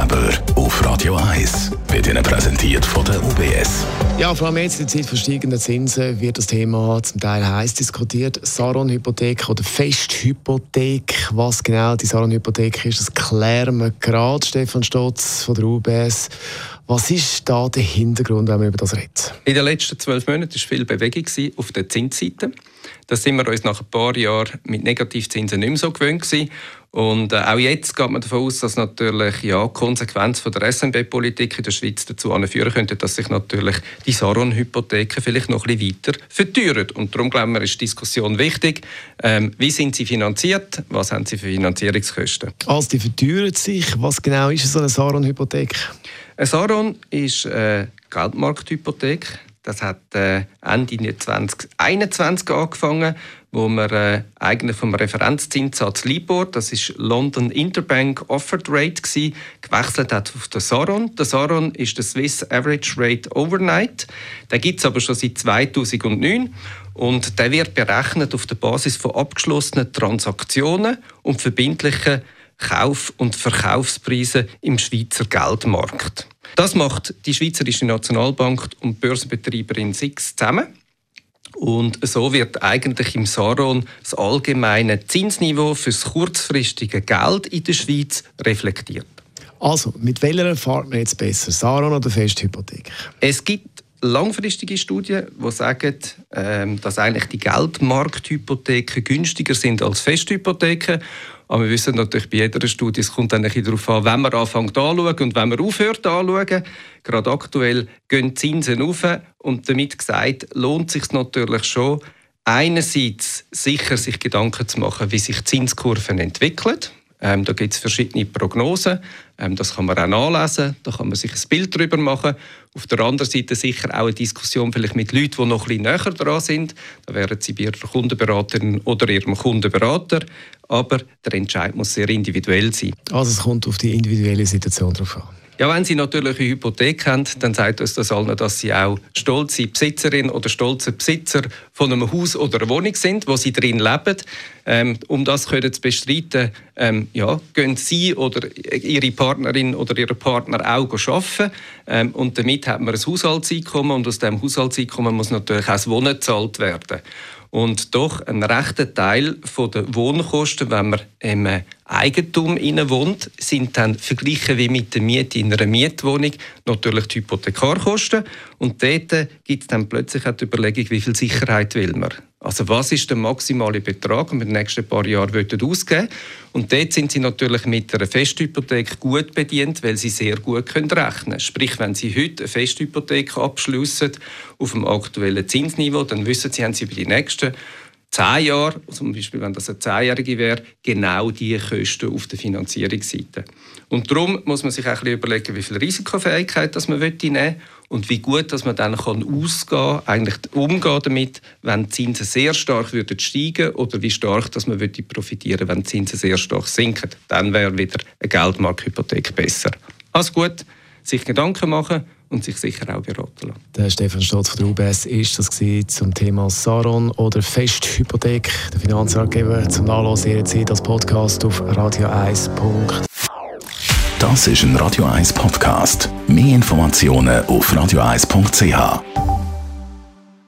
Finanzratgeber auf Radio 1 wird Ihnen präsentiert von der UBS. Ja, vor allem jetzt in der Zeit von steigenden Zinsen wird das Thema zum Teil heiß diskutiert. Saron-Hypothek oder Festhypothek. Was genau die Saron-Hypothek ist, das klären wir gerade. Stefan Stotz von der UBS. Was ist da der Hintergrund, wenn man über das redet? In den letzten zwölf Monaten war viel Bewegung auf der Zinsseite. Das sind wir uns nach ein paar Jahren mit Negativzinsen nicht mehr so gewöhnt gewesen. Und äh, auch jetzt geht man davon aus, dass natürlich ja, die Konsequenz von der SNB-Politik in der Schweiz dazu anführen könnte, dass sich natürlich die Saron-Hypotheken vielleicht noch ein bisschen weiter verteuern. Und darum glauben wir, ist die Diskussion wichtig. Ähm, wie sind sie finanziert? Was haben sie für Finanzierungskosten? Also die verteuern sich. Was genau ist so eine Saron-Hypothek? Eine Saron ist eine Geldmarkthypothek. Das hat äh, Ende 2021 angefangen, wo wir äh, eigentlich vom Referenzzinssatz LIBOR, das ist London Interbank Offered Rate gewesen, gewechselt hat auf den Saron. Der Saron ist der Swiss Average Rate Overnight. Den gibt es aber schon seit 2009 und der wird berechnet auf der Basis von abgeschlossenen Transaktionen und verbindlichen Kauf- und Verkaufspreisen im Schweizer Geldmarkt. Das macht die Schweizerische Nationalbank und Börsenbetreiberin SIX zusammen. Und so wird eigentlich im Saron das allgemeine Zinsniveau für das kurzfristige Geld in der Schweiz reflektiert. Also, mit welcher fahrt man jetzt besser, Saron oder Festhypothek? Es gibt langfristige Studien, die sagen, ähm, dass eigentlich die Geldmarkthypotheken günstiger sind als Festhypotheken. Aber wir wissen natürlich bei jeder Studie, es kommt dann darauf an, wenn man anfängt anzuschauen und wenn man aufhört anzuschauen. Gerade aktuell gehen die Zinsen auf und damit gesagt, lohnt es sich natürlich schon, einerseits sicher sich Gedanken zu machen, wie sich Zinskurven entwickeln. Ähm, da gibt es verschiedene Prognosen. Ähm, das kann man auch nachlesen. Da kann man sich ein Bild darüber machen. Auf der anderen Seite sicher auch eine Diskussion vielleicht mit Leuten, die noch bisschen näher dran sind. Da wären sie bei ihrer Kundenberaterin oder ihrem Kundenberater. Aber der Entscheid muss sehr individuell sein. Also es kommt auf die individuelle Situation drauf an. Ja, wenn Sie natürlich eine Hypothek haben, dann sagt uns das allen, dass Sie auch stolze Besitzerin oder stolze Besitzer von einem Haus oder einer Wohnung sind, wo Sie drin leben. Ähm, um das können zu bestreiten, ähm, ja, gehen Sie oder Ihre Partnerin oder Ihr Partner auch arbeiten. Ähm, und damit hat man ein Haushaltseinkommen und aus diesem Haushaltseinkommen muss natürlich auch das Wohnen gezahlt werden. Und doch ein rechter Teil der Wohnkosten, wenn man im Eigentum wohnt, sind dann verglichen wie mit der Miete in einer Mietwohnung natürlich die Hypothekarkosten. Und dort gibt es dann plötzlich auch die Überlegung, wie viel Sicherheit will man. Also was ist der maximale Betrag, den wir in den nächsten paar Jahren ausgeben Und dort sind Sie natürlich mit einer Festhypothek gut bedient, weil Sie sehr gut können rechnen können. Sprich, wenn Sie heute eine Festhypothek abschließen auf dem aktuellen Zinsniveau, dann wissen Sie, haben Sie über die nächsten zehn Jahre, zum Beispiel wenn das eine zehnjährige wäre, genau die Kosten auf der Finanzierungsseite. Und darum muss man sich auch ein bisschen überlegen, wie viel Risikofähigkeit das man nehmen will und wie gut dass man dann kann ausgehen eigentlich umgehen damit, wenn die Zinsen sehr stark würden steigen oder wie stark dass man würde profitieren wenn die Zinsen sehr stark sinken. Dann wäre wieder eine Geldmarkthypothek besser. Also gut, sich Gedanken machen und sich sicher auch beraten lassen. Der Stefan Stotz von der UBS ist das zum Thema Saron oder Festhypothek. Der Finanzratgeber zum Nachlesen jederzeit als Podcast auf radio1.ch. Das ist ein Radio 1 Podcast. Mehr Informationen auf radio1.ch.